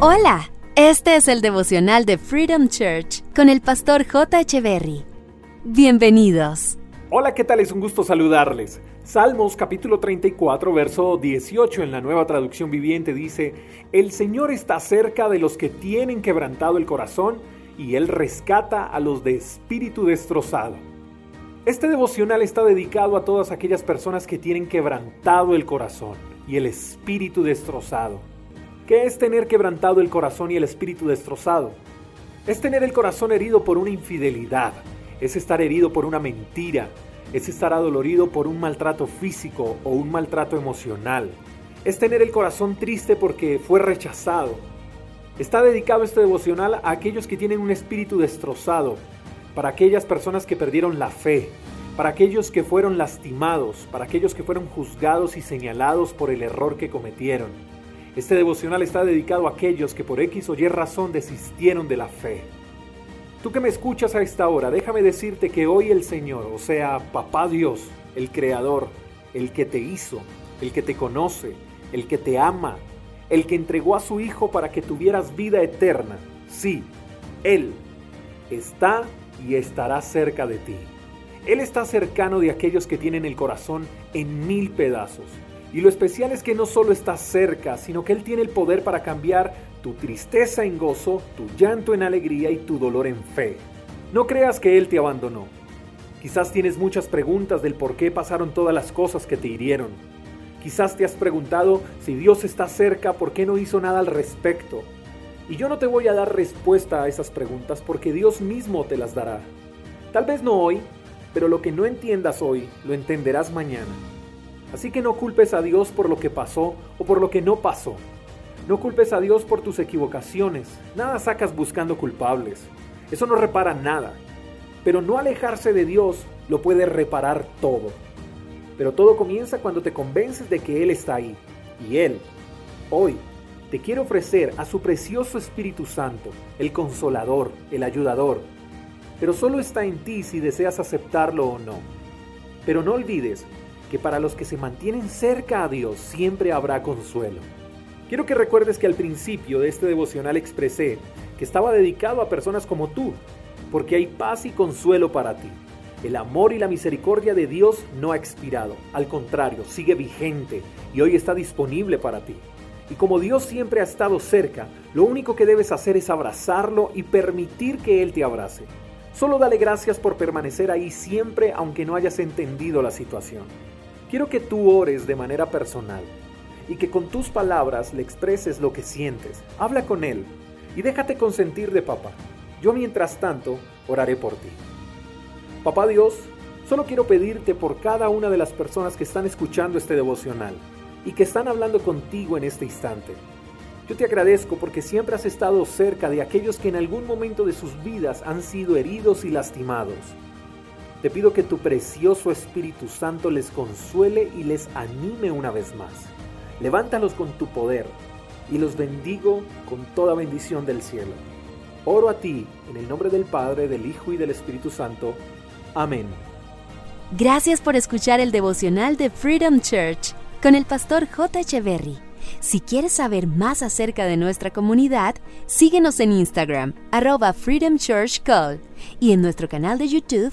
Hola, este es el devocional de Freedom Church con el pastor J. Echeverry. Bienvenidos. Hola, ¿qué tal? Es un gusto saludarles. Salmos capítulo 34, verso 18 en la nueva traducción viviente dice, El Señor está cerca de los que tienen quebrantado el corazón y Él rescata a los de espíritu destrozado. Este devocional está dedicado a todas aquellas personas que tienen quebrantado el corazón y el espíritu destrozado. ¿Qué es tener quebrantado el corazón y el espíritu destrozado? Es tener el corazón herido por una infidelidad, es estar herido por una mentira, es estar adolorido por un maltrato físico o un maltrato emocional, es tener el corazón triste porque fue rechazado. Está dedicado este devocional a aquellos que tienen un espíritu destrozado, para aquellas personas que perdieron la fe, para aquellos que fueron lastimados, para aquellos que fueron juzgados y señalados por el error que cometieron. Este devocional está dedicado a aquellos que por X o Y razón desistieron de la fe. Tú que me escuchas a esta hora, déjame decirte que hoy el Señor, o sea, Papá Dios, el Creador, el que te hizo, el que te conoce, el que te ama, el que entregó a su Hijo para que tuvieras vida eterna, sí, Él está y estará cerca de ti. Él está cercano de aquellos que tienen el corazón en mil pedazos y lo especial es que no solo está cerca, sino que Él tiene el poder para cambiar tu tristeza en gozo, tu llanto en alegría y tu dolor en fe. No creas que Él te abandonó. Quizás tienes muchas preguntas del por qué pasaron todas las cosas que te hirieron. Quizás te has preguntado si Dios está cerca, ¿por qué no hizo nada al respecto? Y yo no te voy a dar respuesta a esas preguntas porque Dios mismo te las dará. Tal vez no hoy, pero lo que no entiendas hoy lo entenderás mañana. Así que no culpes a Dios por lo que pasó o por lo que no pasó. No culpes a Dios por tus equivocaciones. Nada sacas buscando culpables. Eso no repara nada. Pero no alejarse de Dios lo puede reparar todo. Pero todo comienza cuando te convences de que Él está ahí. Y Él, hoy, te quiere ofrecer a su precioso Espíritu Santo, el consolador, el ayudador. Pero solo está en ti si deseas aceptarlo o no. Pero no olvides que para los que se mantienen cerca a Dios siempre habrá consuelo. Quiero que recuerdes que al principio de este devocional expresé que estaba dedicado a personas como tú, porque hay paz y consuelo para ti. El amor y la misericordia de Dios no ha expirado, al contrario, sigue vigente y hoy está disponible para ti. Y como Dios siempre ha estado cerca, lo único que debes hacer es abrazarlo y permitir que Él te abrace. Solo dale gracias por permanecer ahí siempre aunque no hayas entendido la situación. Quiero que tú ores de manera personal y que con tus palabras le expreses lo que sientes. Habla con Él y déjate consentir de papá. Yo mientras tanto oraré por ti. Papá Dios, solo quiero pedirte por cada una de las personas que están escuchando este devocional y que están hablando contigo en este instante. Yo te agradezco porque siempre has estado cerca de aquellos que en algún momento de sus vidas han sido heridos y lastimados. Te pido que tu precioso Espíritu Santo les consuele y les anime una vez más. Levántalos con tu poder y los bendigo con toda bendición del cielo. Oro a ti en el nombre del Padre, del Hijo y del Espíritu Santo. Amén. Gracias por escuchar el devocional de Freedom Church con el pastor J. Echeverry. Si quieres saber más acerca de nuestra comunidad, síguenos en Instagram, arroba Freedom Church Call, y en nuestro canal de YouTube,